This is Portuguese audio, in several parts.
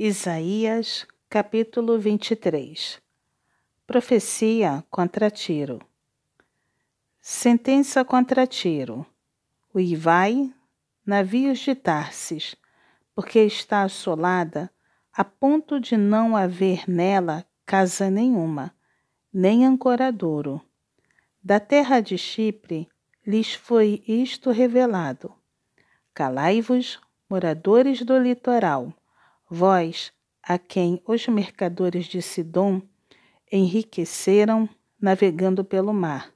Isaías, capítulo 23 Profecia contra Tiro Sentença contra Tiro O Ivai, navios de Tarsis, porque está assolada a ponto de não haver nela casa nenhuma, nem ancoradouro. Da terra de Chipre lhes foi isto revelado. Calai-vos, moradores do litoral, vós, a quem os mercadores de Sidom enriqueceram navegando pelo mar.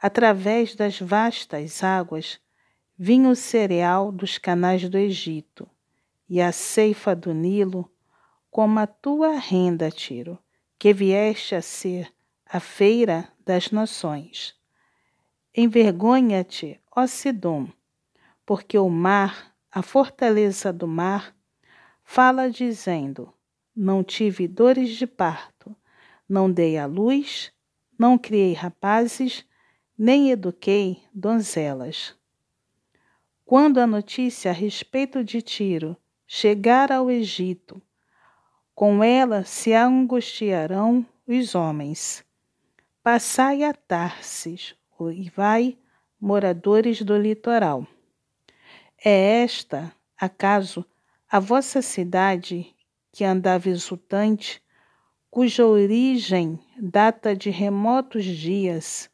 Através das vastas águas vinha o cereal dos canais do Egito e a ceifa do Nilo, como a tua renda, Tiro, que vieste a ser a feira das nações. Envergonha-te, ó Sidom, porque o mar, a fortaleza do mar, fala dizendo: Não tive dores de parto, não dei à luz, não criei rapazes, nem eduquei donzelas. Quando a notícia a respeito de Tiro chegar ao Egito, com ela se angustiarão os homens. Passai a Tarsis, e vai, moradores do litoral. É esta, acaso, a vossa cidade, que andava exultante, cuja origem data de remotos dias,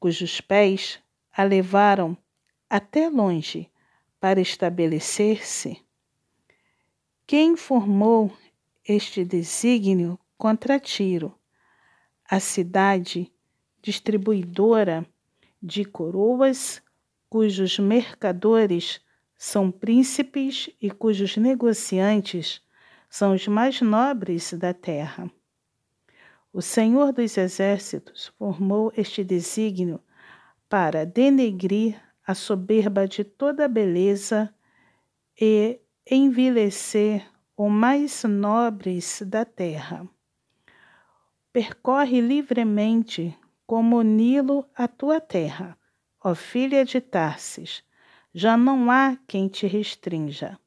cujos pés a levaram até longe para estabelecer-se? Quem formou este desígnio contra Tiro, a cidade distribuidora de coroas, cujos mercadores são príncipes e cujos negociantes são os mais nobres da terra. O Senhor dos Exércitos formou este desígnio para denegrir a soberba de toda a beleza e envilecer os mais nobres da terra. Percorre livremente como o Nilo a tua terra, ó filha de Tarsis já não há quem te restrinja.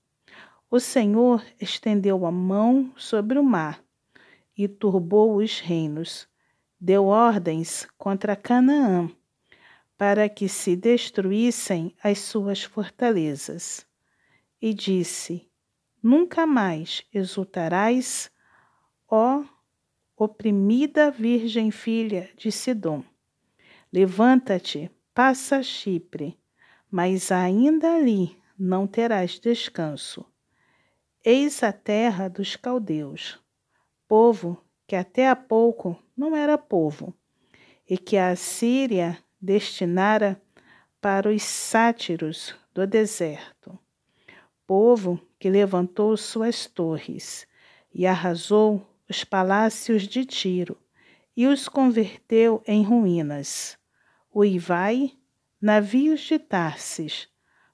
O Senhor estendeu a mão sobre o mar e turbou os reinos. Deu ordens contra Canaã, para que se destruíssem as suas fortalezas. E disse: Nunca mais exultarás, ó oprimida Virgem filha de Sidom. Levanta-te, passa Chipre mas ainda ali não terás descanso. Eis a terra dos caldeus, povo que até há pouco não era povo, e que a Síria destinara para os sátiros do deserto. Povo que levantou suas torres e arrasou os palácios de Tiro e os converteu em ruínas. O Ivai navios de Tarsis,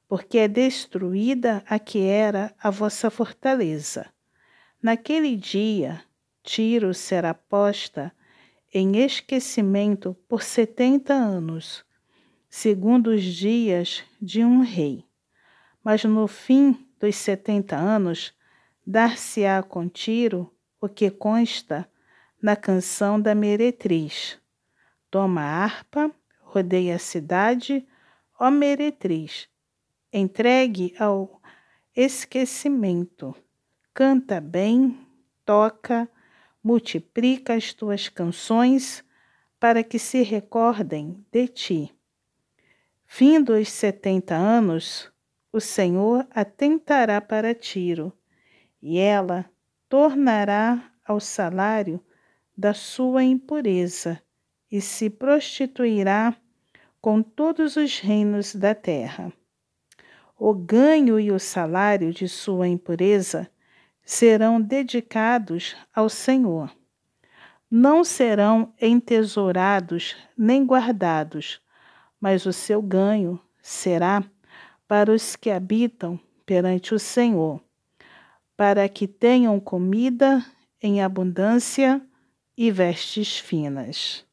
porque é destruída a que era a vossa fortaleza. Naquele dia, Tiro será posta em esquecimento por setenta anos, segundo os dias de um rei. Mas no fim dos setenta anos, dar-se-á com Tiro o que consta na canção da meretriz. Toma a harpa rodeia a cidade, ó meretriz, entregue ao esquecimento. Canta bem, toca, multiplica as tuas canções para que se recordem de ti. Fim dos setenta anos, o Senhor atentará para Tiro, e ela tornará ao salário da sua impureza e se prostituirá com todos os reinos da terra. O ganho e o salário de sua impureza serão dedicados ao Senhor. Não serão entesourados nem guardados, mas o seu ganho será para os que habitam perante o Senhor, para que tenham comida em abundância e vestes finas.